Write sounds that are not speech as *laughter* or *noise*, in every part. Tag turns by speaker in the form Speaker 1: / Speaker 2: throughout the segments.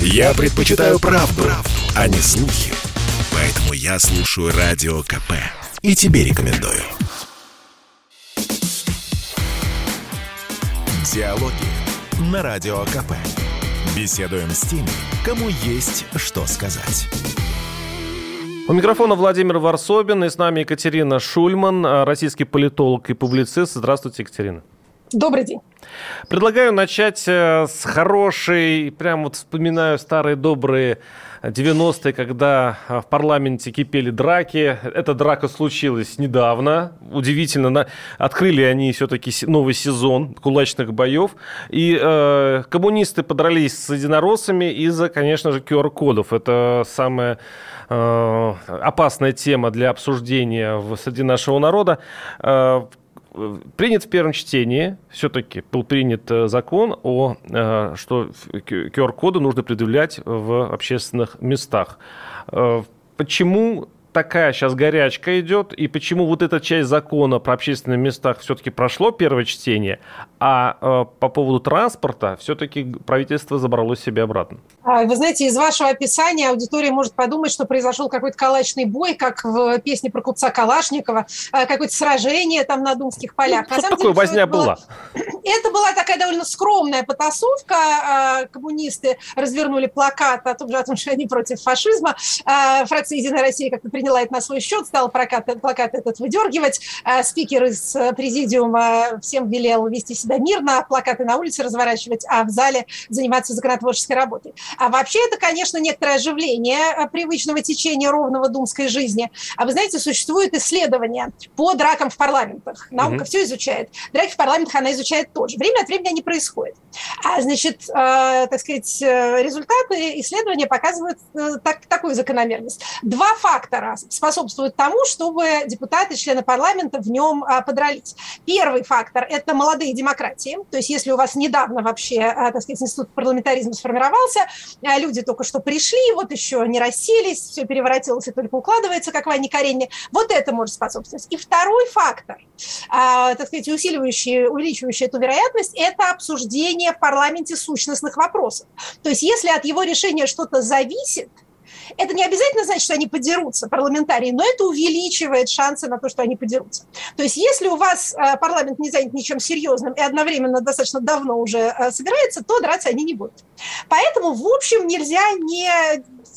Speaker 1: Я предпочитаю правду, правду, а не слухи. Поэтому я слушаю Радио КП. И тебе рекомендую. Диалоги на Радио КП. Беседуем с теми, кому есть что сказать.
Speaker 2: У микрофона Владимир Варсобин и с нами Екатерина Шульман, российский политолог и публицист. Здравствуйте, Екатерина.
Speaker 3: Добрый день.
Speaker 2: Предлагаю начать э, с хорошей, прям вот вспоминаю старые добрые 90-е, когда э, в парламенте кипели драки. Эта драка случилась недавно. Удивительно, открыли они все-таки новый сезон кулачных боев. И э, коммунисты подрались с единороссами из-за, конечно же, QR-кодов. Это самая э, опасная тема для обсуждения среди нашего народа. Э, принят в первом чтении, все-таки был принят э, закон о, э, что QR-коды нужно предъявлять в общественных местах. Э, почему такая сейчас горячка идет, и почему вот эта часть закона про общественные места все-таки прошло первое чтение, а э, по поводу транспорта все-таки правительство забрало себе обратно?
Speaker 3: А, вы знаете, из вашего описания аудитория может подумать, что произошел какой-то калачный бой, как в песне про купца Калашникова, э, какое-то сражение там на Думских полях.
Speaker 2: Ну, что такое деле, возня была?
Speaker 3: Это была такая довольно скромная потасовка. Э, коммунисты развернули плакат о том, о том что они против фашизма. Фракция «Единая Россия» как-то приняла это на свой счет, стал плакат, плакат этот выдергивать. А спикер из э, президиума всем велел вести себя мирно, плакаты на улице разворачивать, а в зале заниматься законотворческой работой. А вообще это, конечно, некоторое оживление э, привычного течения ровного думской жизни. А вы знаете, существуют исследования по дракам в парламентах. Наука mm-hmm. все изучает. Драки в парламентах она изучает тоже. Время от времени они происходят. А, значит, э, так сказать, результаты исследования показывают э, так, такую закономерность. Два фактора способствует тому, чтобы депутаты, члены парламента в нем а, подрались. Первый фактор – это молодые демократии. То есть если у вас недавно вообще, а, так сказать, институт парламентаризма сформировался, а, люди только что пришли, вот еще не расселись, все переворотилось и только укладывается, как в Анне Каренине, вот это может способствовать. И второй фактор, так сказать, усиливающий, увеличивающий эту вероятность, это обсуждение в парламенте сущностных вопросов. То есть если от его решения что-то зависит – это не обязательно значит, что они подерутся, парламентарии, но это увеличивает шансы на то, что они подерутся. То есть если у вас э, парламент не занят ничем серьезным и одновременно достаточно давно уже э, собирается, то драться они не будут. Поэтому, в общем, нельзя не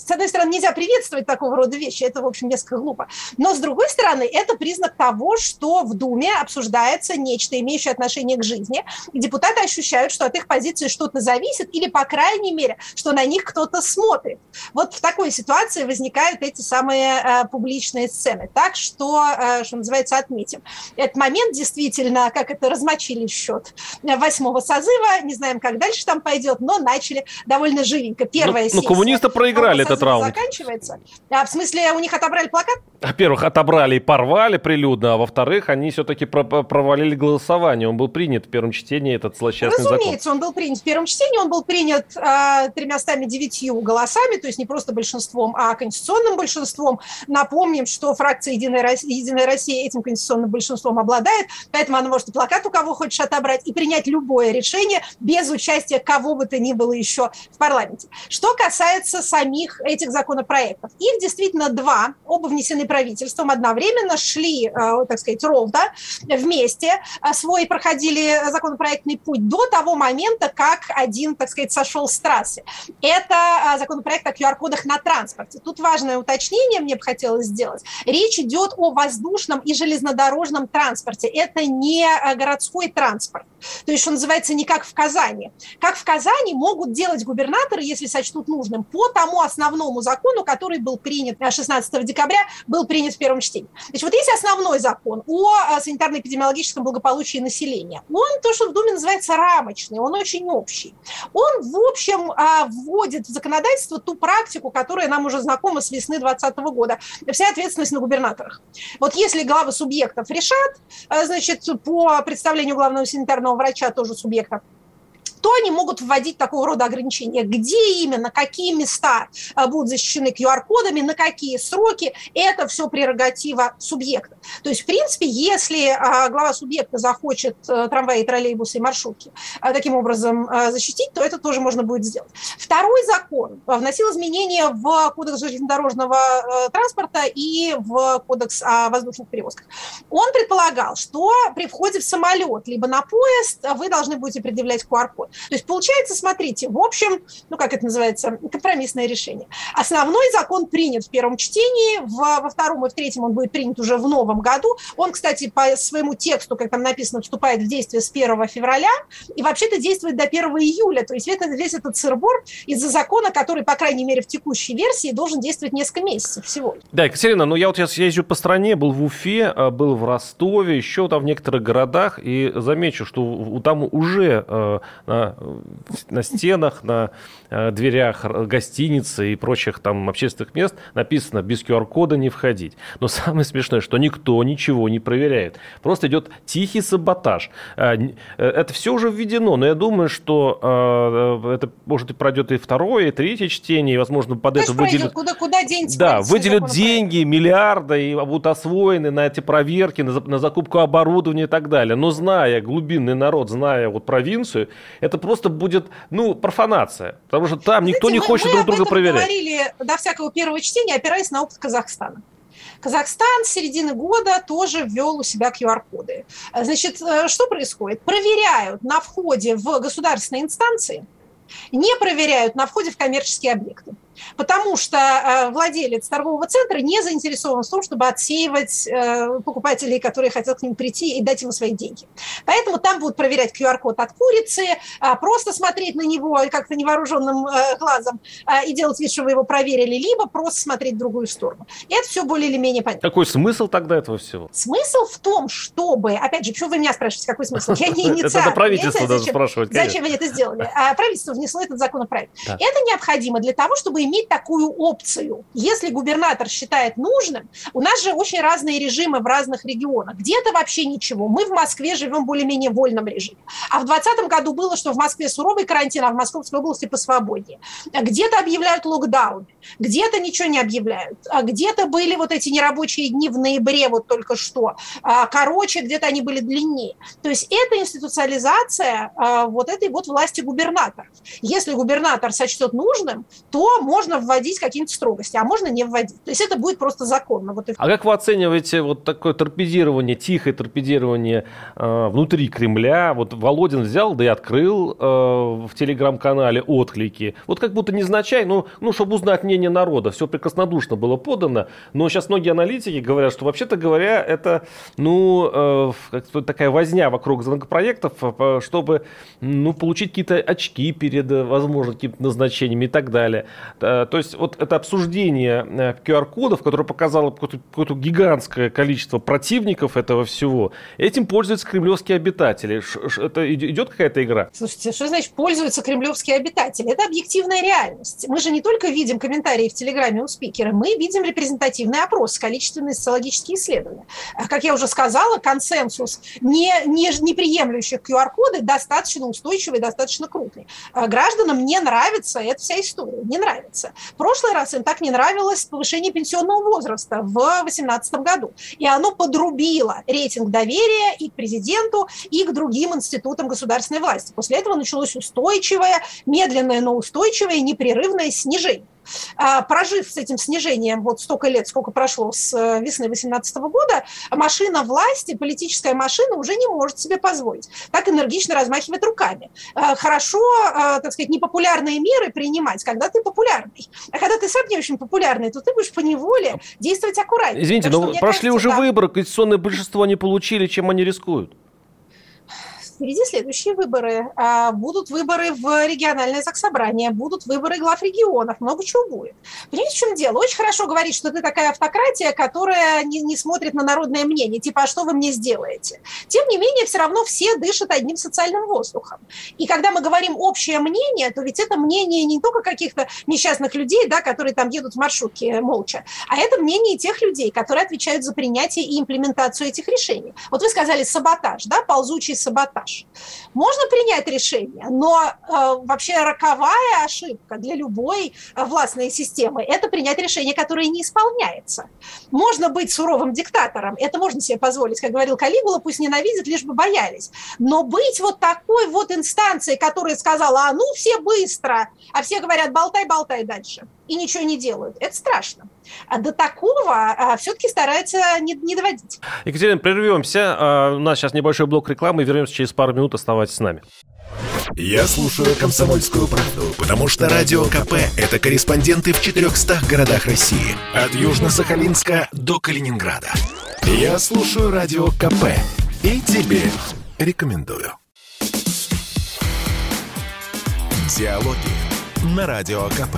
Speaker 3: с одной стороны, нельзя приветствовать такого рода вещи, это, в общем, несколько глупо. Но, с другой стороны, это признак того, что в Думе обсуждается нечто, имеющее отношение к жизни, и депутаты ощущают, что от их позиции что-то зависит, или, по крайней мере, что на них кто-то смотрит. Вот в такой ситуации возникают эти самые э, публичные сцены. Так что, э, что называется, отметим. Этот момент действительно, как это размочили счет восьмого созыва, не знаем, как дальше там пойдет, но начали довольно живенько. Первая ну,
Speaker 2: сессия. Ну, коммунисты проиграли этот раунд.
Speaker 3: Заканчивается. А в смысле, у них отобрали плакат?
Speaker 2: Во-первых, отобрали и порвали прилюдно, а во-вторых, они все-таки провалили голосование. Он был принят в первом чтении, этот злосчастный
Speaker 3: Разумеется,
Speaker 2: закон.
Speaker 3: он был принят в первом чтении, он был принят а, тремястами девятью голосами, то есть не просто большинством, а конституционным большинством. Напомним, что фракция Единая Россия, Единая Россия этим конституционным большинством обладает, поэтому она может и плакат у кого хочешь отобрать, и принять любое решение без участия кого бы то ни было еще в парламенте. Что касается самих этих законопроектов, их действительно два, оба внесены правительством одновременно шли, э, так сказать, ровно вместе, э, свой проходили законопроектный путь до того момента, как один, так сказать, сошел с трассы. Это э, законопроект о QR-кодах на транспорте. Тут важное уточнение мне бы хотелось сделать. Речь идет о воздушном и железнодорожном транспорте. Это не городской транспорт. То есть, что называется, не как в Казани. Как в Казани могут делать губернаторы, если сочтут нужным, по тому основному закону, который был принят 16 декабря, был принят в первом чтении. Значит, вот есть основной закон о а, санитарно-эпидемиологическом благополучии населения. Он, то, что в Думе называется рамочный, он очень общий. Он, в общем, а, вводит в законодательство ту практику, которая нам уже знакома с весны 2020 года. Вся ответственность на губернаторах. Вот если главы субъектов решат, значит, по представлению главного санитарного врача тоже субъекта, то они могут вводить такого рода ограничения. Где именно, какие места э, будут защищены QR-кодами, на какие сроки, это все прерогатива субъекта. То есть, в принципе, если э, глава субъекта захочет э, трамваи, троллейбусы и маршрутки таким образом защитить, то это тоже можно будет сделать. Второй закон вносил изменения в Кодекс железнодорожного транспорта и в Кодекс о воздушных перевозках. Он предполагал, что при входе в самолет либо на поезд вы должны будете предъявлять QR-код. То есть получается, смотрите, в общем, ну как это называется, компромиссное решение. Основной закон принят в первом чтении, в, во втором и в третьем он будет принят уже в новом году. Он, кстати, по своему тексту, как там написано, вступает в действие с 1 февраля и вообще-то действует до 1 июля. То есть весь, весь этот сырбор из-за закона, который, по крайней мере, в текущей версии должен действовать несколько месяцев всего.
Speaker 2: Да, Екатерина, ну я вот сейчас езжу по стране, был в Уфе, а, был в Ростове, еще там в некоторых городах, и замечу, что там уже э, на, на стенах, на э, дверях гостиницы и прочих там общественных мест написано без QR-кода не входить. Но самое смешное, что никто ничего не проверяет. Просто идет тихий саботаж. Э, это все уже введено, но я думаю, что это может и пройдет и второе, и третье чтение, и, возможно, под Конечно, это выделят...
Speaker 3: Куда, куда деньги?
Speaker 2: Да, выделят деньги, миллиарды, и будут освоены на эти проверки, на, на закупку оборудования и так далее. Но зная глубинный народ, зная вот провинцию, это просто будет, ну, профанация. Потому что там Знаете, никто не мы, хочет мы друг друга проверять. Мы
Speaker 3: говорили до всякого первого чтения, опираясь на опыт Казахстана. Казахстан с середины года тоже ввел у себя QR-коды. Значит, э, что происходит? Проверяют на входе в государственные инстанции, не проверяют на входе в коммерческие объекты потому что э, владелец торгового центра не заинтересован в том, чтобы отсеивать э, покупателей, которые хотят к ним прийти и дать ему свои деньги. Поэтому там будут проверять QR-код от курицы, а, просто смотреть на него как-то невооруженным э, глазом и делать вид, что вы его проверили, либо просто смотреть в другую сторону. И это все более или менее понятно.
Speaker 2: Какой смысл тогда этого всего?
Speaker 3: Смысл в том, чтобы, опять же, почему вы меня спрашиваете, какой смысл? Я не *laughs* инициатор.
Speaker 2: Это правительство даже спрашивать.
Speaker 3: Зачем вы это сделали? *laughs* А правительство внесло этот законопроект. Это необходимо для того, чтобы иметь такую опцию. Если губернатор считает нужным, у нас же очень разные режимы в разных регионах. Где-то вообще ничего. Мы в Москве живем в более-менее вольном режиме. А в 2020 году было, что в Москве суровый карантин, а в Московской области посвободнее. Где-то объявляют локдаун, где-то ничего не объявляют. А где-то были вот эти нерабочие дни в ноябре вот только что. А, короче, где-то они были длиннее. То есть это институциализация а, вот этой вот власти губернаторов. Если губернатор сочтет нужным, то можно можно вводить какие-нибудь строгости, а можно не вводить. То есть это будет просто законно. Вот
Speaker 2: и... А как вы оцениваете вот такое торпедирование, тихое торпедирование э, внутри Кремля? Вот Володин взял, да и открыл э, в телеграм-канале отклики. Вот как будто незначай, ну, ну, чтобы узнать мнение народа. Все прекраснодушно было подано. Но сейчас многие аналитики говорят, что вообще-то говоря, это, ну, э, такая возня вокруг законопроектов, э, чтобы, ну, получить какие-то очки перед, э, возможно, какими-то назначениями и так далее. Э, то есть вот это обсуждение QR-кодов, э, которое показало какое-то гигантское количество противников этого всего, этим пользуются кремлевские обитатели. Это идет какая-то игра?
Speaker 3: Слушайте, что значит пользуются кремлевские обитатели? Это объективная реальность. Мы же не только видим комментарии в Телеграме у спикера, мы видим репрезентативный опрос, количественные социологические исследования. Э, как я уже сказала, консенсус не, не, не QR-коды достаточно устойчивый, достаточно крупный. Гражданам не нравится эта вся история, не нравится нравится. В прошлый раз им так не нравилось повышение пенсионного возраста в 2018 году. И оно подрубило рейтинг доверия и к президенту, и к другим институтам государственной власти. После этого началось устойчивое, медленное, но устойчивое, непрерывное снижение. А, прожив с этим снижением вот столько лет, сколько прошло с э, весны 2018 года, машина власти, политическая машина уже не может себе позволить так энергично размахивать руками. А, хорошо, а, так сказать, непопулярные меры принимать, когда ты популярный. А когда ты сам не очень популярный, то ты будешь по неволе действовать аккуратнее.
Speaker 2: Извините, но прошли кажется, уже да. выборы, конституционное большинство не получили, чем они рискуют?
Speaker 3: Впереди следующие выборы. А, будут выборы в региональное заксобрание, будут выборы глав регионов, много чего будет. Понимаете, в чем дело? Очень хорошо говорить, что ты такая автократия, которая не, не смотрит на народное мнение, типа, а что вы мне сделаете? Тем не менее, все равно все дышат одним социальным воздухом. И когда мы говорим общее мнение, то ведь это мнение не только каких-то несчастных людей, да, которые там едут в маршрутке молча, а это мнение тех людей, которые отвечают за принятие и имплементацию этих решений. Вот вы сказали саботаж, да, ползучий саботаж. Антураж. Можно принять решение, но э, вообще роковая ошибка для любой э, властной системы – это принять решение, которое не исполняется. Можно быть суровым диктатором, это можно себе позволить, как говорил Калигула, пусть ненавидят, лишь бы боялись. Но быть вот такой вот инстанцией, которая сказала, а ну все быстро, а все говорят, болтай, болтай дальше, и ничего не делают, это страшно. А до такого а, все-таки стараются не, не доводить.
Speaker 2: Екатерина, прервемся. А, у нас сейчас небольшой блок рекламы, вернемся через пару минут, оставайтесь с нами.
Speaker 1: Я слушаю «Комсомольскую правду», потому что «Радио КП» — это корреспонденты в 400 городах России. От Южно-Сахалинска до Калининграда. Я слушаю «Радио КП» и тебе рекомендую. Диалоги на Радио КП.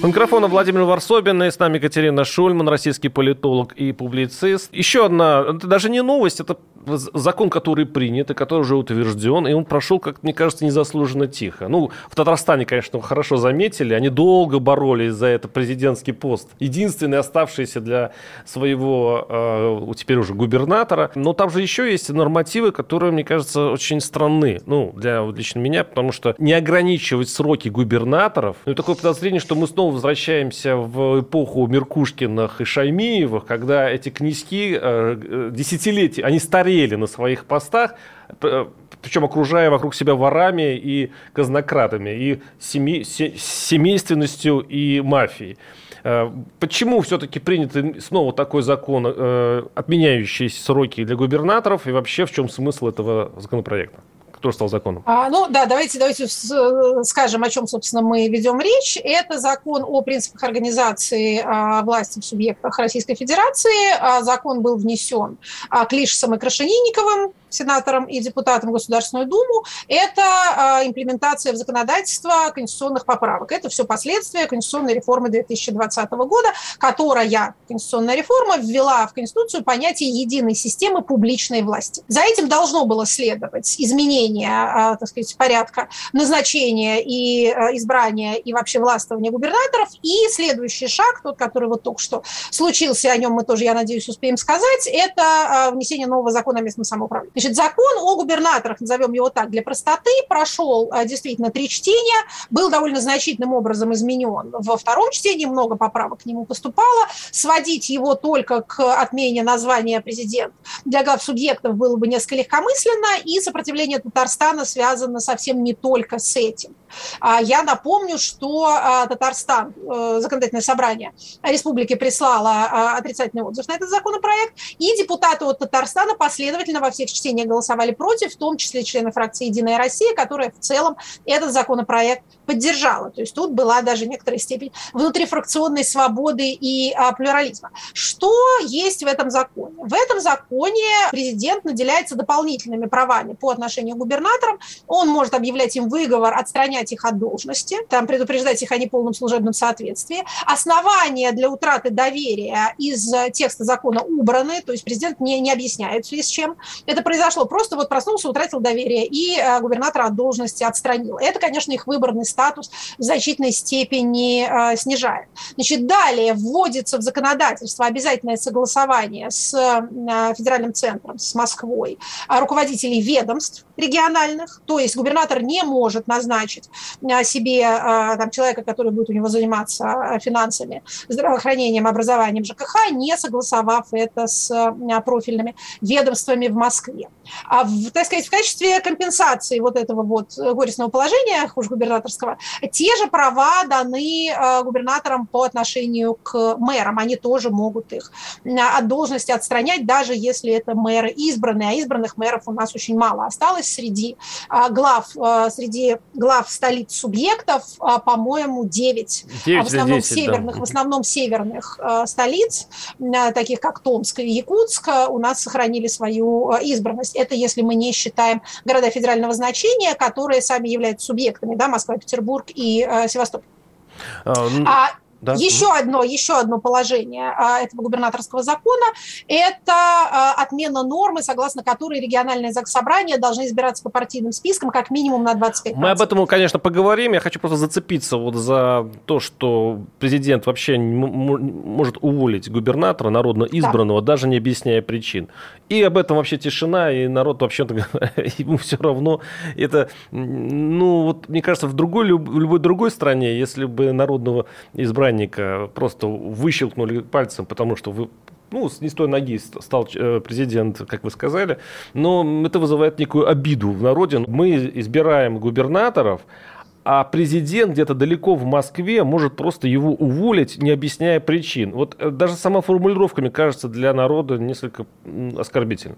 Speaker 2: У микрофона Владимир Варсобин, и с нами Екатерина Шульман, российский политолог и публицист. Еще одна, это даже не новость, это закон, который принят и который уже утвержден, и он прошел, как мне кажется, незаслуженно тихо. Ну, в Татарстане, конечно, хорошо заметили, они долго боролись за это президентский пост. Единственный оставшийся для своего, э, теперь уже губернатора. Но там же еще есть нормативы, которые, мне кажется, очень странны. Ну, для лично меня, потому что не ограничивать сроки губернаторов, ну, такое подозрение, что мы снова возвращаемся в эпоху Меркушкиных и Шаймиевых, когда эти князьки э, э десятилетия, они стареют горели на своих постах, причем окружая вокруг себя ворами и казнократами, и семи, семейственностью и мафией. Э, почему все-таки принят снова такой закон, э, отменяющий сроки для губернаторов, и вообще в чем смысл этого законопроекта? Кто стал законом?
Speaker 3: А, ну да, давайте, давайте скажем, о чем, собственно, мы ведем речь. Это закон о принципах организации а, власти в субъектах Российской Федерации. А, закон был внесен а, Клишесом и Крашенинниковым сенатором и депутатом в Государственную Думу, это а, имплементация в законодательство конституционных поправок. Это все последствия конституционной реформы 2020 года, которая, конституционная реформа, ввела в Конституцию понятие единой системы публичной власти. За этим должно было следовать изменение, а, так сказать, порядка назначения и а, избрания и вообще властвования губернаторов. И следующий шаг, тот, который вот только что случился, о нем мы тоже, я надеюсь, успеем сказать, это внесение нового закона о местном самоуправлении. Значит, закон о губернаторах, назовем его так, для простоты, прошел э, действительно три чтения, был довольно значительным образом изменен. Во втором чтении много поправок к нему поступало. Сводить его только к отмене названия президент для глав субъектов было бы несколько легкомысленно, и сопротивление Татарстана связано совсем не только с этим. А я напомню, что а, Татарстан, э, законодательное собрание республики прислало а, отрицательный отзыв на этот законопроект, и депутаты от Татарстана последовательно во всех чтениях голосовали против, в том числе члены фракции «Единая Россия», которая в целом этот законопроект поддержала. То есть тут была даже некоторая степень внутрифракционной свободы и плюрализма. Что есть в этом законе? В этом законе президент наделяется дополнительными правами по отношению к губернаторам. Он может объявлять им выговор, отстранять их от должности, там предупреждать их о неполном служебном соответствии. Основания для утраты доверия из текста закона убраны, то есть президент не, не объясняет, в с чем это произошло. Просто вот проснулся, утратил доверие и э, губернатора от должности отстранил. Это, конечно, их выборный статус в значительной степени э, снижает. Значит, далее вводится в законодательство обязательное согласование с э, федеральным центром, с Москвой, руководителей ведомств региональных, то есть губернатор не может назначить себе а, там, человека, который будет у него заниматься а, финансами, здравоохранением, образованием, ЖКХ, не согласовав это с а, профильными ведомствами в Москве. А, в, так сказать, в качестве компенсации вот этого вот горестного положения хуже-губернаторского, те же права даны губернаторам по отношению к мэрам. Они тоже могут их от должности отстранять, даже если это мэры избранные. А избранных мэров у нас очень мало осталось среди глав, среди глав столиц субъектов, а, по-моему, 9. 9 в основном 10, северных, да. в основном северных а, столиц, а, таких как Томск и Якутск, у нас сохранили свою избранность. Это если мы не считаем города федерального значения, которые сами являются субъектами, да, Москва, Петербург и Севастополь. А, Да. Еще одно, еще одно положение а, этого губернаторского закона – это а, отмена нормы, согласно которой региональные заксобрания должны избираться по партийным спискам как минимум на 25
Speaker 2: Мы об этом, конечно, поговорим. Я хочу просто зацепиться вот за то, что президент вообще не может уволить губернатора народно избранного, да. даже не объясняя причин. И об этом вообще тишина, и народ вообще-то *laughs* ему все равно. Это, ну, вот, мне кажется, в другой, любой другой стране, если бы народного избрания избранника просто выщелкнули пальцем, потому что вы ну, с не с той ноги стал э, президент, как вы сказали, но это вызывает некую обиду в народе. Мы избираем губернаторов, а президент где-то далеко в Москве может просто его уволить, не объясняя причин. Вот э, даже сама формулировка, мне кажется, для народа несколько оскорбительна.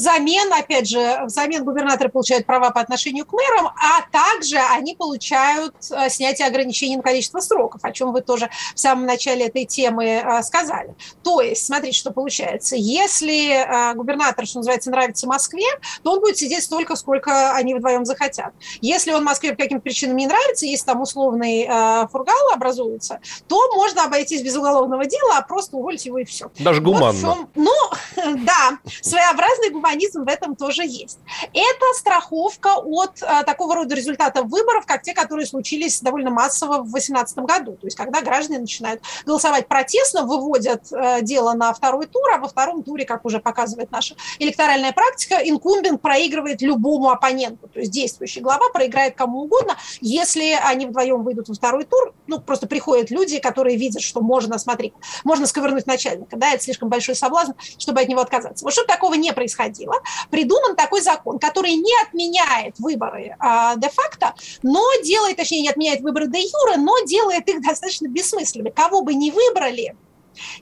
Speaker 3: Взамен, опять же, взамен губернаторы получают права по отношению к мэрам, а также они получают э, снятие ограничений на количество сроков, о чем вы тоже в самом начале этой темы э, сказали. То есть, смотрите, что получается. Если э, губернатор, что называется, нравится Москве, то он будет сидеть столько, сколько они вдвоем захотят. Если он Москве по каким-то причинам не нравится, если там условный фургал образуется, то можно обойтись без уголовного дела, а просто уволить его и все.
Speaker 2: Даже гуманно. Вот
Speaker 3: чем, ну, *laughs* да, своеобразный гуманизм гуманизм в этом тоже есть. Это страховка от а, такого рода результатов выборов, как те, которые случились довольно массово в 2018 году. То есть когда граждане начинают голосовать протестно, выводят а, дело на второй тур, а во втором туре, как уже показывает наша электоральная практика, инкумбент проигрывает любому оппоненту. То есть действующий глава проиграет кому угодно, если они вдвоем выйдут во второй тур. Ну, просто приходят люди, которые видят, что можно, смотри, можно сковырнуть начальника. Да, это слишком большой соблазн, чтобы от него отказаться. Вот чтобы такого не происходило, происходило, придуман такой закон, который не отменяет выборы а, де-факто, но делает, точнее, не отменяет выборы де-юре, но делает их достаточно бессмысленными. Кого бы ни выбрали,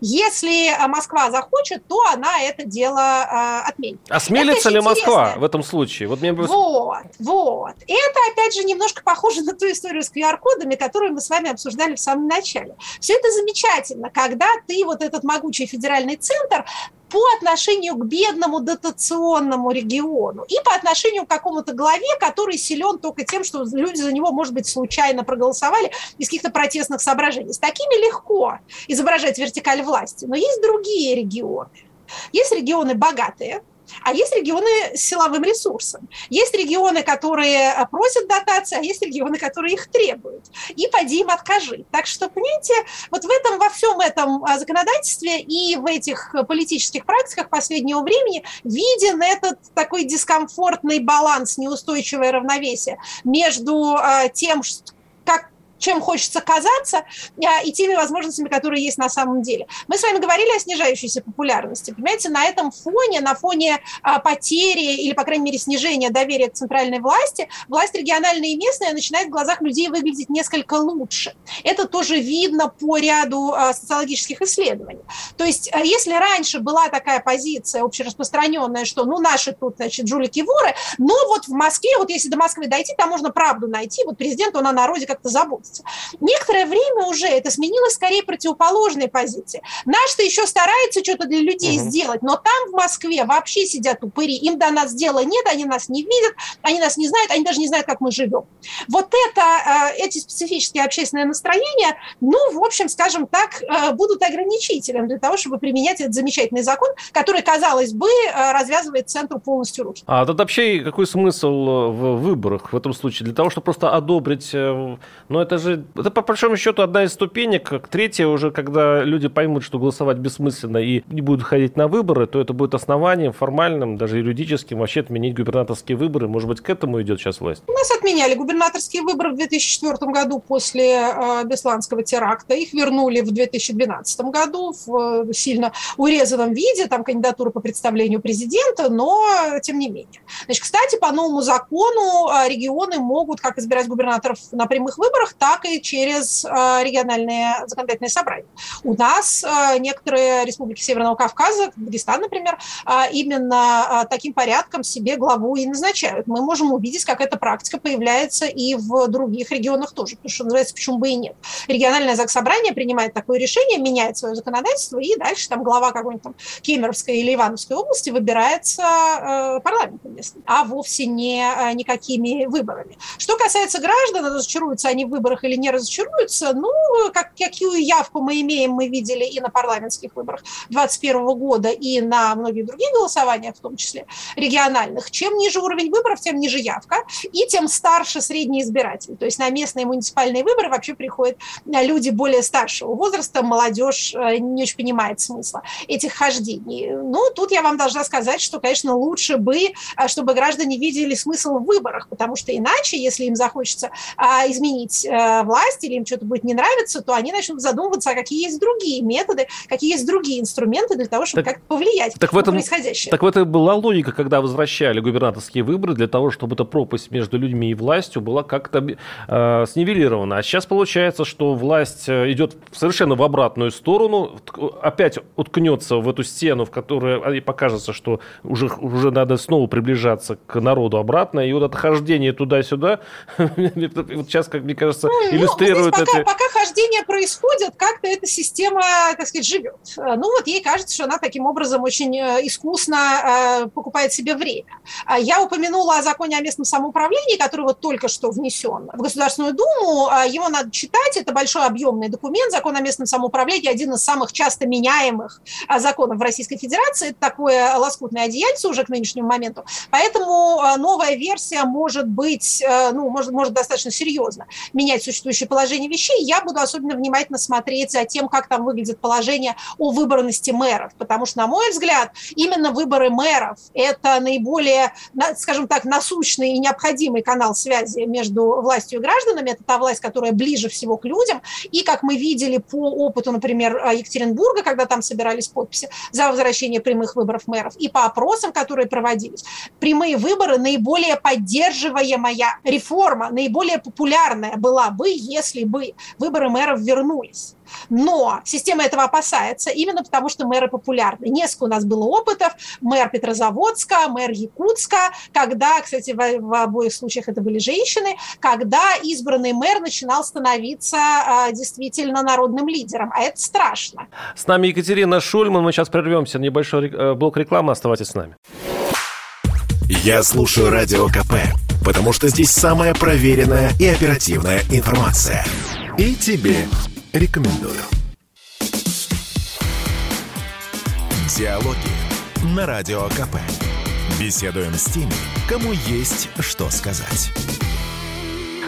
Speaker 3: если Москва захочет, то она это дело э, отменит.
Speaker 2: Осмелится ли Москва в этом случае?
Speaker 3: Вот, мне... вот, вот. Это, опять же, немножко похоже на ту историю с QR-кодами, которую мы с вами обсуждали в самом начале. Все это замечательно, когда ты вот этот могучий федеральный центр по отношению к бедному дотационному региону и по отношению к какому-то главе, который силен только тем, что люди за него, может быть, случайно проголосовали из каких-то протестных соображений. С такими легко изображать вертикаль власти, но есть другие регионы. Есть регионы богатые, а есть регионы с силовым ресурсом. Есть регионы, которые э, просят дотации, а есть регионы, которые их требуют. И поди им откажи. Так что, понимаете, вот в этом, во всем этом а, законодательстве и в этих политических практиках последнего времени виден этот такой дискомфортный баланс, неустойчивое равновесие между а, тем, чем хочется казаться, а, и теми возможностями, которые есть на самом деле. Мы с вами говорили о снижающейся популярности. Понимаете, на этом фоне, на фоне а, потери или, по крайней мере, снижения доверия к центральной власти, власть региональная и местная начинает в глазах людей выглядеть несколько лучше. Это тоже видно по ряду а, социологических исследований. То есть, если раньше была такая позиция общераспространенная, что, ну, наши тут, значит, жулики-воры, но вот в Москве, вот если до Москвы дойти, там можно правду найти, вот президент, он о народе как-то заботится месяца. Некоторое время уже это сменилось скорее противоположной позиции. Наш-то еще старается что-то для людей угу. сделать, но там в Москве вообще сидят упыри, им до нас дела нет, они нас не видят, они нас не знают, они даже не знают, как мы живем. Вот это, э, эти специфические общественные настроения, ну, в общем, скажем так, э, будут ограничителем для того, чтобы применять этот замечательный закон, который, казалось бы, э, развязывает центру полностью руки.
Speaker 2: А тут вообще какой смысл в выборах в этом случае? Для того, чтобы просто одобрить, ну, это же, это по большому счету одна из ступенек. Третья уже, когда люди поймут, что голосовать бессмысленно и не будут ходить на выборы, то это будет основанием формальным, даже юридическим, вообще отменить губернаторские выборы. Может быть, к этому идет сейчас власть?
Speaker 3: У нас отменяли губернаторские выборы в 2004 году после э, Бесланского теракта. Их вернули в 2012 году в э, сильно урезанном виде, там кандидатура по представлению президента, но тем не менее. Значит, кстати, по новому закону э, регионы могут как избирать губернаторов на прямых выборах, так так и через э, региональные законодательные собрания. У нас э, некоторые республики Северного Кавказа, Дагестан, например, э, именно таким порядком себе главу и назначают. Мы можем увидеть, как эта практика появляется и в других регионах тоже, потому что называется, почему бы и нет. Региональное заксобрание принимает такое решение, меняет свое законодательство, и дальше там глава какой-нибудь там Кемеровской или Ивановской области выбирается э, парламентом местным, а вовсе не никакими выборами. Что касается граждан, разочаруются они в выборах выборах или не разочаруются, ну, как, какую явку мы имеем, мы видели и на парламентских выборах 2021 года, и на многих других голосованиях, в том числе региональных. Чем ниже уровень выборов, тем ниже явка, и тем старше средний избиратель. То есть на местные муниципальные выборы вообще приходят люди более старшего возраста, молодежь э, не очень понимает смысла этих хождений. Ну, тут я вам должна сказать, что, конечно, лучше бы, э, чтобы граждане видели смысл в выборах, потому что иначе, если им захочется а, изменить э, власть или им что-то будет не нравиться, то они начнут задумываться, а какие есть другие методы, какие есть другие инструменты для того, чтобы как-то повлиять
Speaker 2: так на в этом, происходящее. Так в этом была логика, когда возвращали губернаторские выборы для того, чтобы эта пропасть между людьми и властью была как-то э, снивелирована. А сейчас получается, что власть э, идет совершенно в обратную сторону, опять уткнется в эту стену, в которой покажется, что уже, уже надо снова приближаться к народу обратно, и вот это хождение туда-сюда, *laughs* вот сейчас, как мне кажется, ну, иллюстрирует
Speaker 3: ну,
Speaker 2: пока,
Speaker 3: это. Пока хождение происходит, как-то эта система, так сказать, живет. Ну вот ей кажется, что она таким образом очень э, искусно э, покупает себе время. А я упомянула о законе о местном самоуправлении, который вот только что внесен в Государственную Думу. А его надо читать, это большой объемный документ. Закон о местном самоуправлении один из самых часто меняемых а, законов в Российской Федерации. Это такое лоскутное одеяльце уже к нынешнему моменту. Поэтому новая версия может быть, ну, может, может достаточно серьезно менять существующее положение вещей. Я буду особенно внимательно смотреть за тем, как там выглядит положение о выборности мэров, потому что, на мой взгляд, именно выборы мэров – это наиболее, скажем так, насущный и необходимый канал связи между властью и гражданами. Это та власть, которая ближе всего к людям. И, как мы видели по опыту, например, Екатеринбурга, когда там собирались подписи за возвращение прямых выборов мэров, и по опросам, которые проводились, прямые выборы наиболее поддерживаемая реформа, наиболее популярная была бы, если бы выборы мэров вернулись. Но система этого опасается именно потому, что мэры популярны. Несколько у нас было опытов. Мэр Петрозаводска, мэр Якутска, когда, кстати, в, в обоих случаях это были женщины, когда избранный мэр начинал становиться а, действительно народным лидером. А это страшно.
Speaker 2: С нами Екатерина Шульман. Мы сейчас прервемся. Небольшой э, блок рекламы. Оставайтесь с нами.
Speaker 1: Я слушаю Радио КП, потому что здесь самая проверенная и оперативная информация. И тебе рекомендую. Диалоги на Радио КП. Беседуем с теми, кому есть что сказать.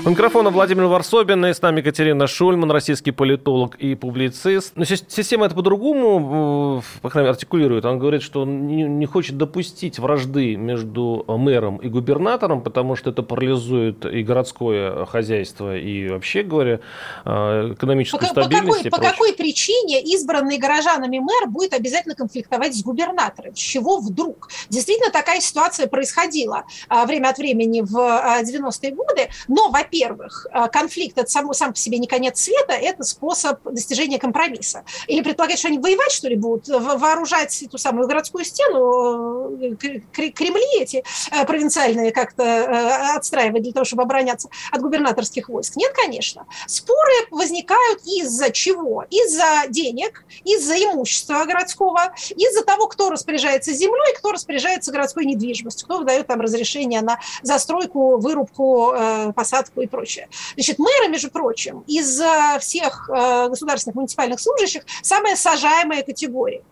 Speaker 2: У микрофона Владимир Варсобин, и с нами Екатерина Шульман, российский политолог и публицист. Но система это по-другому, э, по крайней мере, артикулирует. Он говорит, что он не, хочет допустить вражды между мэром и губернатором, потому что это парализует и городское хозяйство, и вообще говоря, э, экономическую по, стабильность.
Speaker 3: По какой, по какой причине избранный горожанами мэр будет обязательно конфликтовать с губернатором? С чего вдруг? Действительно, такая ситуация происходила а, время от времени в 90-е а, годы, но, во во-первых, э, конфликт это сам, сам по себе не конец света, это способ достижения компромисса. Или предполагать, что они воевать, что ли, будут, вооружать эту самую городскую стену, э, Кремли эти э, провинциальные как-то отстраивать для того, чтобы обороняться от губернаторских войск. Нет, конечно. Споры возникают из-за чего? Из-за денег, из-за имущества городского, из-за того, кто распоряжается землей, кто распоряжается городской недвижимостью, кто выдает там разрешение на застройку, вырубку, посадку и прочее. Значит, мэры, между прочим, из всех э, государственных муниципальных служащих самая сажаемая категория.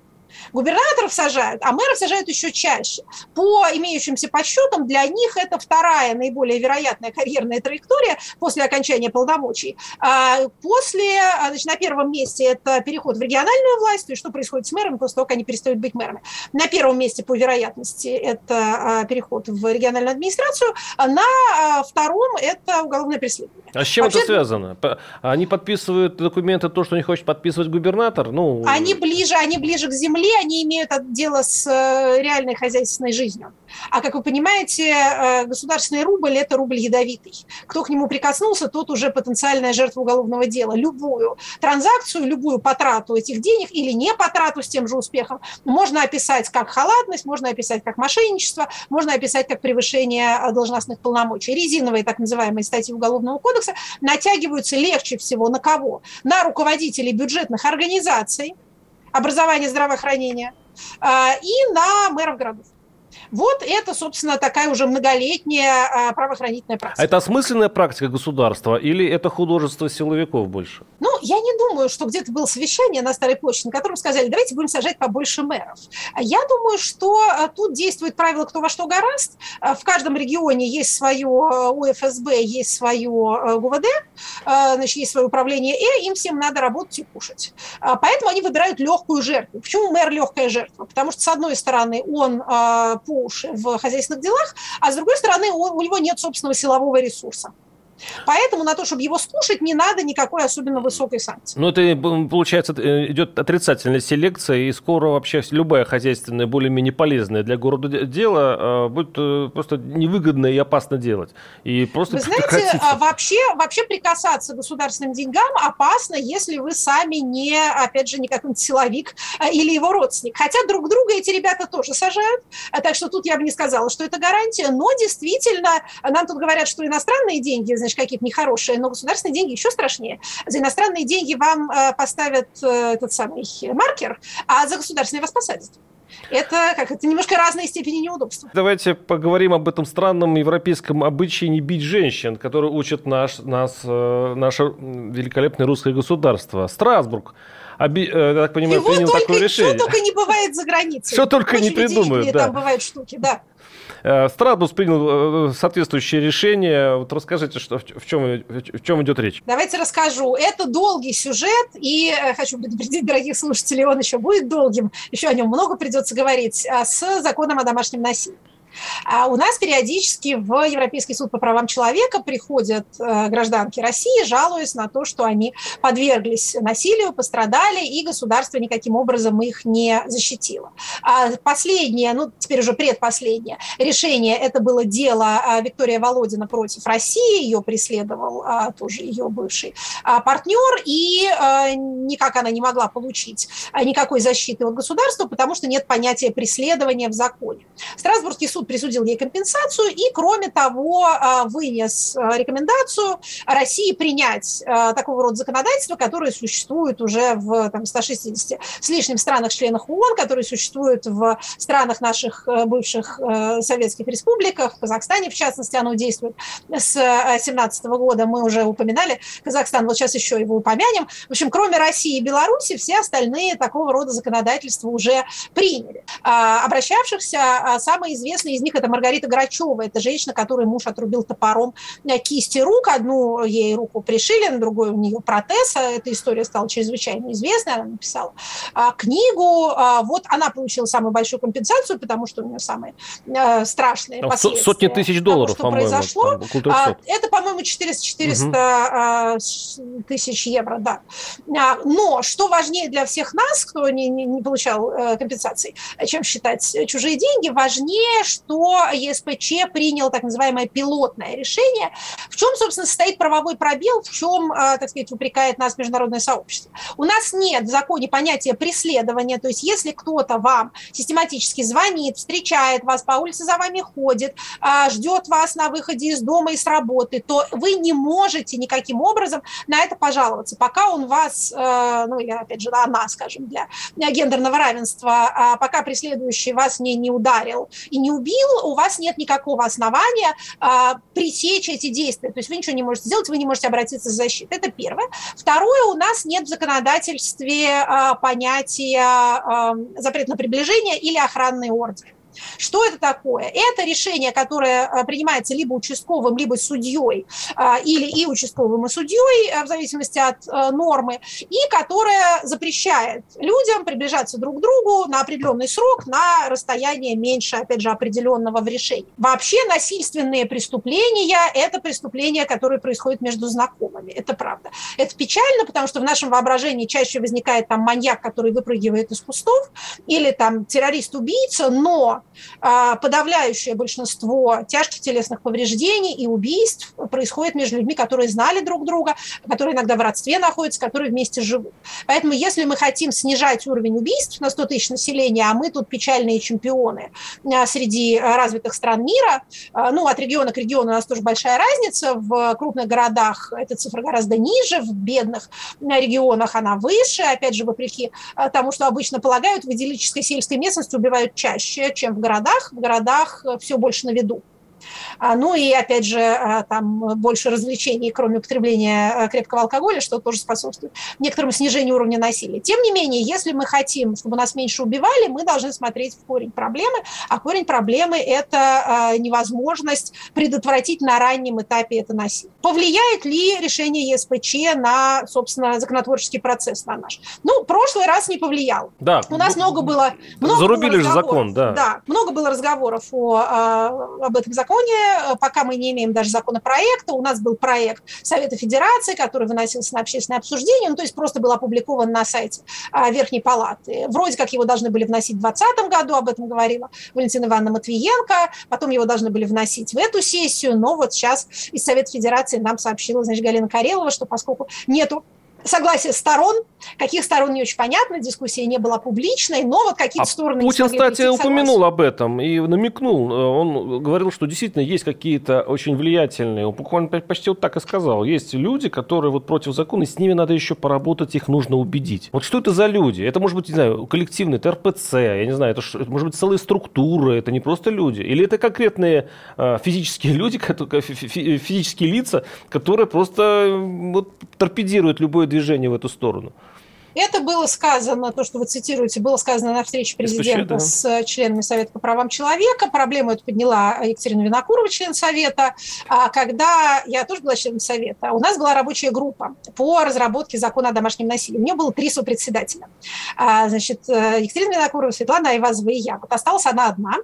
Speaker 3: Губернаторов сажают, а мэров сажают еще чаще. По имеющимся подсчетам, для них это вторая наиболее вероятная карьерная траектория после окончания полномочий. А после, а, значит, на первом месте это переход в региональную власть, то есть что происходит с мэрами после того, как они перестают быть мэрами. На первом месте по вероятности это а, переход в региональную администрацию, на втором это уголовное преследование.
Speaker 2: А с чем Вообще, это связано? Они подписывают документы, то, что не хочет подписывать губернатор? Ну...
Speaker 3: Они ближе, они ближе к земле, они имеют дело с э, реальной хозяйственной жизнью. А как вы понимаете, э, государственный рубль – это рубль ядовитый. Кто к нему прикоснулся, тот уже потенциальная жертва уголовного дела. Любую транзакцию, любую потрату этих денег или не потрату с тем же успехом можно описать как халатность, можно описать как мошенничество, можно описать как превышение э, должностных полномочий. Резиновые так называемые статьи Уголовного кодекса натягиваются легче всего на кого? На руководителей бюджетных организаций, образования, здравоохранения, а, и на мэров городов. Вот это, собственно, такая уже многолетняя правоохранительная практика.
Speaker 2: А это осмысленная практика государства или это художество силовиков больше?
Speaker 3: Ну, я не думаю, что где-то было совещание на Старой площади, на котором сказали, давайте будем сажать побольше мэров. Я думаю, что тут действует правило «кто во что гораст». В каждом регионе есть свое УФСБ, есть свое ГУВД, значит, есть свое управление Э, им всем надо работать и кушать. Поэтому они выбирают легкую жертву. Почему мэр легкая жертва? Потому что, с одной стороны, он по уши в хозяйственных делах, а с другой стороны, у него нет собственного силового ресурса. Поэтому на то, чтобы его скушать, не надо никакой особенно высокой санкции.
Speaker 2: Ну, это, получается, э, идет отрицательная селекция, и скоро вообще любая хозяйственная, более-менее полезная для города дело э, будет э, просто невыгодно и опасно делать. И просто
Speaker 3: вы знаете, а, вообще, вообще прикасаться к государственным деньгам опасно, если вы сами не, опять же, не какой-нибудь силовик или его родственник. Хотя друг друга эти ребята тоже сажают, так что тут я бы не сказала, что это гарантия, но действительно, нам тут говорят, что иностранные деньги, значит, какие-то нехорошие, но государственные деньги еще страшнее. За иностранные деньги вам э, поставят э, этот самый маркер, а за государственные вас посадят. Это как это немножко разные степени неудобства.
Speaker 2: Давайте поговорим об этом странном европейском обычае не бить женщин, который учит наш, нас, э, наше великолепное русское государство. Страсбург оби, я так понимаю, Его принял только, такое решение.
Speaker 3: Что только не бывает за границей.
Speaker 2: Что только Очень не придумают, да.
Speaker 3: Там бывают штуки, да.
Speaker 2: Э, Страсбург принял э, соответствующее решение. Вот расскажите, что, в, чем, в чем идет речь.
Speaker 3: Давайте расскажу. Это долгий сюжет, и э, хочу предупредить дорогих слушателей, он еще будет долгим, еще о нем много придется говорить, с законом о домашнем насилии. А у нас периодически в Европейский суд по правам человека приходят э, гражданки России, жалуясь на то, что они подверглись насилию, пострадали, и государство никаким образом их не защитило. А последнее, ну теперь уже предпоследнее решение, это было дело а, Виктория Володина против России, ее преследовал а, тоже ее бывший партнер, и никак она не могла получить никакой защиты от государства, потому что нет понятия преследования в законе. Страсбургский суд присудил ей компенсацию и, кроме того, а, вынес а, рекомендацию России принять а, такого рода законодательство, которое существует уже в там, 160 с лишним странах-членах ООН, которое существует в странах наших бывших советских республиках, в Казахстане, в частности, оно действует с 2017 года, мы уже упоминали Казахстан, вот сейчас еще его упомянем. В общем, кроме России и Беларуси, все остальные такого рода законодательства уже приняли. Обращавшихся самые известные из них это Маргарита Грачева. Это женщина, которой муж отрубил топором э, кисти рук. Одну ей руку пришили, на другую у нее протез. Эта история стала чрезвычайно известной. Она написала а, книгу. А, вот она получила самую большую компенсацию, потому что у нее самые а, страшные
Speaker 2: а, последствия. Сотни тысяч долларов,
Speaker 3: того, что произошло. Там, а, это, по-моему, 400-400 угу. тысяч евро, да. Но что важнее для всех нас, кто не, не, не получал э, компенсации, чем считать чужие деньги, важнее, что ЕСПЧ принял так называемое пилотное решение. В чем, собственно, состоит правовой пробел, в чем, а, так сказать, упрекает нас международное сообщество? У нас нет в законе понятия преследования, то есть если кто-то вам систематически звонит, встречает вас, по улице за вами ходит, а, ждет вас на выходе из дома и с работы, то вы не можете никаким образом на это пожаловаться, пока он вас, э, ну или опять же она, скажем, для гендерного равенства, а, пока преследующий вас не, не ударил и не убил, у вас нет никакого основания а, пресечь эти действия. То есть вы ничего не можете сделать, вы не можете обратиться за защитой. Это первое. Второе, у нас нет в законодательстве а, понятия а, запрет на приближение или охранный ордер. Что это такое? Это решение, которое э, принимается либо участковым, либо судьей, а, или и участковым, и судьей, э, в зависимости от э, нормы, и которое запрещает людям приближаться друг к другу на определенный срок на расстояние меньше, опять же, определенного в решении. Вообще насильственные преступления – это преступления, которые происходят между знакомыми. Это правда. Это печально, потому что в нашем воображении чаще возникает там маньяк, который выпрыгивает из кустов, или там террорист-убийца, но подавляющее большинство тяжких телесных повреждений и убийств происходит между людьми, которые знали друг друга, которые иногда в родстве находятся, которые вместе живут. Поэтому если мы хотим снижать уровень убийств на 100 тысяч населения, а мы тут печальные чемпионы а, среди развитых стран мира, а, ну, от региона к региону у нас тоже большая разница, в крупных городах эта цифра гораздо ниже, в бедных регионах она выше, опять же, вопреки тому, что обычно полагают, в идиллической сельской местности убивают чаще, чем чем в городах. В городах все больше на виду. А, ну и, опять же, а, там больше развлечений, кроме употребления а, крепкого алкоголя, что тоже способствует некоторому снижению уровня насилия. Тем не менее, если мы хотим, чтобы нас меньше убивали, мы должны смотреть в корень проблемы, а корень проблемы – это невозможность предотвратить на раннем этапе это насилие. Повлияет ли решение ЕСПЧ на, собственно, законотворческий процесс на наш? Ну, прошлый раз не повлиял.
Speaker 2: Да.
Speaker 3: У нас много было... Много
Speaker 2: Зарубили было же закон, да.
Speaker 3: Да, много было разговоров о, об этом законе, законе, э, пока мы не имеем даже законопроекта. У нас был проект Совета Федерации, который выносился на общественное обсуждение, ну, то есть просто был опубликован на сайте а, Верхней Палаты. Вроде как его должны были вносить в 2020 году, об этом говорила Валентина Ивановна Матвиенко, потом его должны были вносить в эту сессию, но вот сейчас из Совета Федерации нам сообщила, значит, Галина Карелова, что поскольку нету согласие сторон. Каких сторон не очень понятно, дискуссия не была публичной, но вот какие-то а стороны...
Speaker 2: Путин, кстати, упомянул об этом и намекнул. Он говорил, что действительно есть какие-то очень влиятельные, он буквально почти вот так и сказал, есть люди, которые вот против закона, и с ними надо еще поработать, их нужно убедить. Вот что это за люди? Это может быть, не знаю, коллективный, это РПЦ, я не знаю, это, это может быть целые структуры, это не просто люди. Или это конкретные э, физические люди, *laughs* физические лица, которые просто вот, торпедируют любое движение в эту сторону.
Speaker 3: Это было сказано, то, что вы цитируете, было сказано на встрече президента СПЧ, да. с членами Совета по правам человека. Проблему эту подняла Екатерина Винокурова, член Совета. А когда я тоже была членом Совета, у нас была рабочая группа по разработке закона о домашнем насилии. У нее было три сопредседателя. А, значит, э, Екатерина Винокурова, Светлана Айвазова и я. Вот осталась она одна.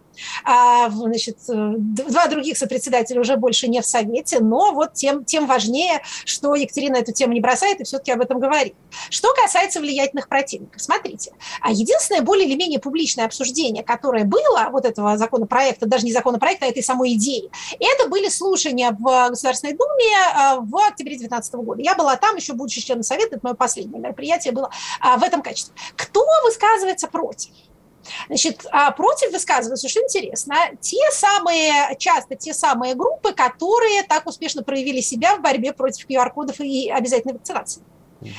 Speaker 3: А, значит, два других сопредседателя уже больше не в Совете, но вот тем, тем важнее, что Екатерина эту тему не бросает и все-таки об этом говорит. Что касается влиятельных противников. Смотрите, а единственное более или менее публичное обсуждение, которое было вот этого законопроекта, даже не законопроекта, а этой самой идеи, это были слушания в Государственной Думе а, в октябре 2019 года. Я была там, еще будучи членом Совета, это мое последнее мероприятие было а, в этом качестве. Кто высказывается против? Значит, а против высказываются, что интересно, те самые, часто те самые группы, которые так успешно проявили себя в борьбе против QR-кодов и обязательной вакцинации.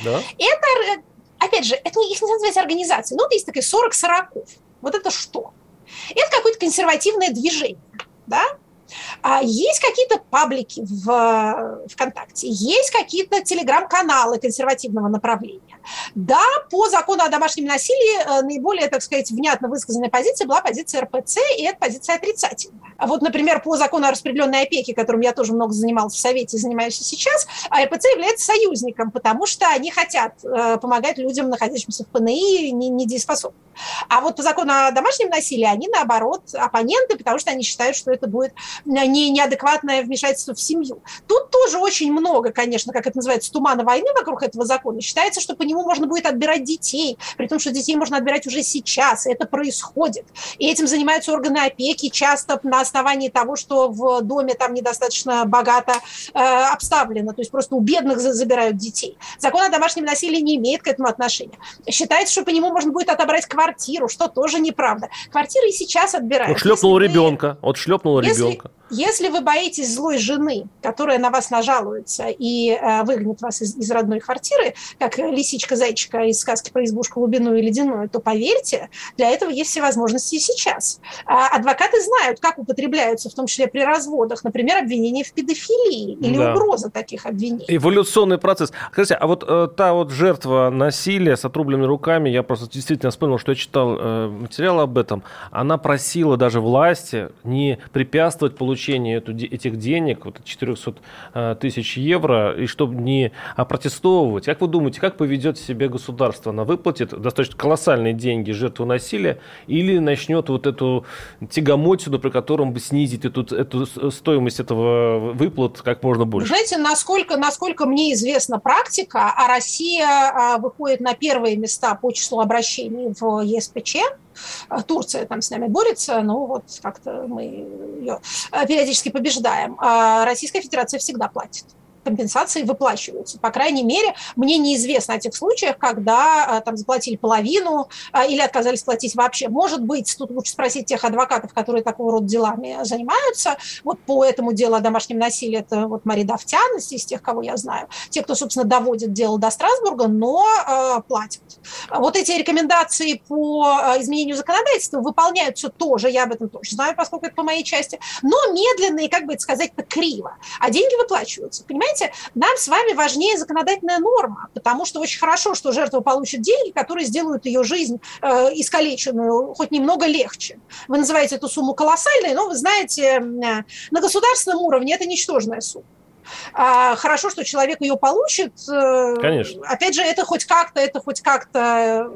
Speaker 3: Да. Это опять же, это их не называть организацией, но это есть такая 40 сороков. Вот это что? Это какое-то консервативное движение, да? А есть какие-то паблики в ВКонтакте, есть какие-то телеграм-каналы консервативного направления. Да, по закону о домашнем насилии э, наиболее, так сказать, внятно высказанная позиция была позиция РПЦ, и это позиция отрицательная. А вот, например, по закону о распределенной опеке, которым я тоже много занималась в Совете и занимаюсь сейчас, а РПЦ является союзником, потому что они хотят э, помогать людям, находящимся в ПНИ, недееспособным. А вот по закону о домашнем насилии они, наоборот, оппоненты, потому что они считают, что это будет не, неадекватное вмешательство в семью. Тут тоже очень много, конечно, как это называется, тумана войны вокруг этого закона. Считается, что по нему можно будет отбирать детей, при том, что детей можно отбирать уже сейчас, это происходит. И этим занимаются органы опеки часто на основании того, что в доме там недостаточно богато э, обставлено, то есть просто у бедных забирают детей. Закон о домашнем насилии не имеет к этому отношения. Считается, что по нему можно будет отобрать квартиру, что тоже неправда. Квартиры и сейчас отбирают.
Speaker 2: Вот шлепнул ребенка, вот шлепнул ребенка.
Speaker 3: Если вы боитесь злой жены, которая на вас нажалуется и э, выгонит вас из, из родной квартиры, как лисичка-зайчика из сказки про избушку глубинную и ледяную, то поверьте, для этого есть все возможности и сейчас. А адвокаты знают, как употребляются, в том числе при разводах, например, обвинения в педофилии или да. угроза таких обвинений.
Speaker 2: Эволюционный процесс. Кстати, а вот э, та вот жертва насилия с отрубленными руками, я просто действительно вспомнил, что я читал э, материал об этом, она просила даже власти не препятствовать получению получения этих денег, вот 400 э, тысяч евро, и чтобы не протестовывать. Как вы думаете, как поведет себя государство? Она выплатит достаточно колоссальные деньги жертву насилия или начнет вот эту тягомотину, при котором бы снизить эту, эту стоимость этого выплат как можно больше?
Speaker 3: Знаете, насколько, насколько мне известна практика, а Россия а, выходит на первые места по числу обращений в ЕСПЧ, а Турция там с нами борется, но вот как-то мы ее а, периодически побеждаем. А Российская Федерация всегда платит. Компенсации выплачиваются. По крайней мере, мне неизвестно о тех случаях, когда там заплатили половину или отказались платить вообще. Может быть, тут лучше спросить тех адвокатов, которые такого рода делами занимаются. Вот по этому делу о домашнем насилии это вот Мария Давтян, из тех, кого я знаю. Те, кто, собственно, доводит дело до Страсбурга, но э, платят. Вот эти рекомендации по изменению законодательства выполняются тоже, я об этом тоже знаю, поскольку это по моей части, но медленно и, как бы это сказать-то, криво. А деньги выплачиваются. Понимаете, нам с вами важнее законодательная норма, потому что очень хорошо, что жертва получит деньги, которые сделают ее жизнь э, искалеченную хоть немного легче. Вы называете эту сумму колоссальной, но вы знаете, э, на государственном уровне это ничтожная сумма. А, хорошо, что человек ее получит.
Speaker 2: Э, Конечно.
Speaker 3: Опять же, это хоть как-то, это хоть как-то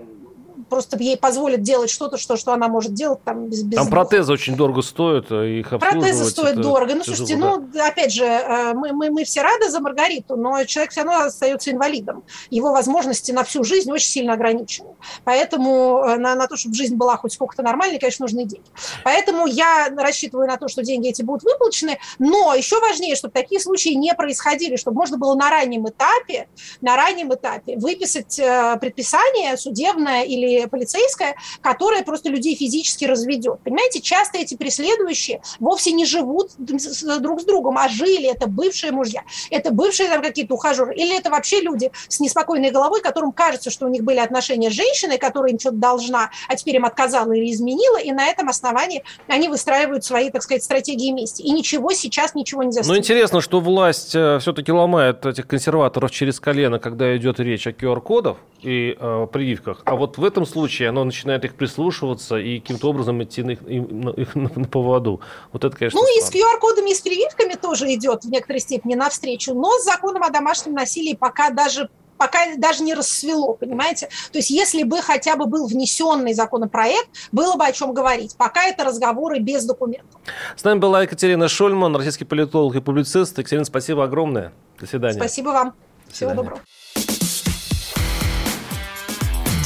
Speaker 3: просто ей позволит делать что-то, что, что она может делать там без, без
Speaker 2: Там протезы очень дорого стоят, э, их
Speaker 3: Протезы стоят дорого. Ну, слушайте, ну, опять же, э, мы, мы, мы все рады за Маргариту, но человек все равно остается инвалидом. Его возможности на всю жизнь очень сильно ограничены. Поэтому э, на, на то, чтобы жизнь была хоть сколько-то нормальной, конечно, нужны деньги. Поэтому я рассчитываю на то, что деньги эти будут выплачены, но еще важнее, чтобы такие случаи не происходили, чтобы можно было на раннем этапе, на раннем этапе выписать предписание судебное или полицейская, которая просто людей физически разведет. Понимаете, часто эти преследующие вовсе не живут друг с другом, а жили. Это бывшие мужья, это бывшие там какие-то ухажеры, или это вообще люди с неспокойной головой, которым кажется, что у них были отношения с женщиной, которая им что-то должна, а теперь им отказала или изменила, и на этом основании они выстраивают свои, так сказать, стратегии мести. И ничего сейчас, ничего не
Speaker 2: Ну, интересно, что власть э, все-таки ломает этих консерваторов через колено, когда идет речь о QR-кодах и э, прививках. А вот в этом случае оно начинает их прислушиваться и каким-то образом идти на их, на, их, *laughs* на, на поводу. Вот это, конечно,
Speaker 3: Ну, странно. и с QR-кодами, и с прививками тоже идет в некоторой степени навстречу. Но с законом о домашнем насилии пока даже пока даже не рассвело, понимаете? То есть если бы хотя бы был внесенный законопроект, было бы о чем говорить. Пока это разговоры без документов.
Speaker 2: С нами была Екатерина Шольман, российский политолог и публицист. Екатерина, спасибо огромное. До свидания.
Speaker 3: Спасибо вам. Всего доброго.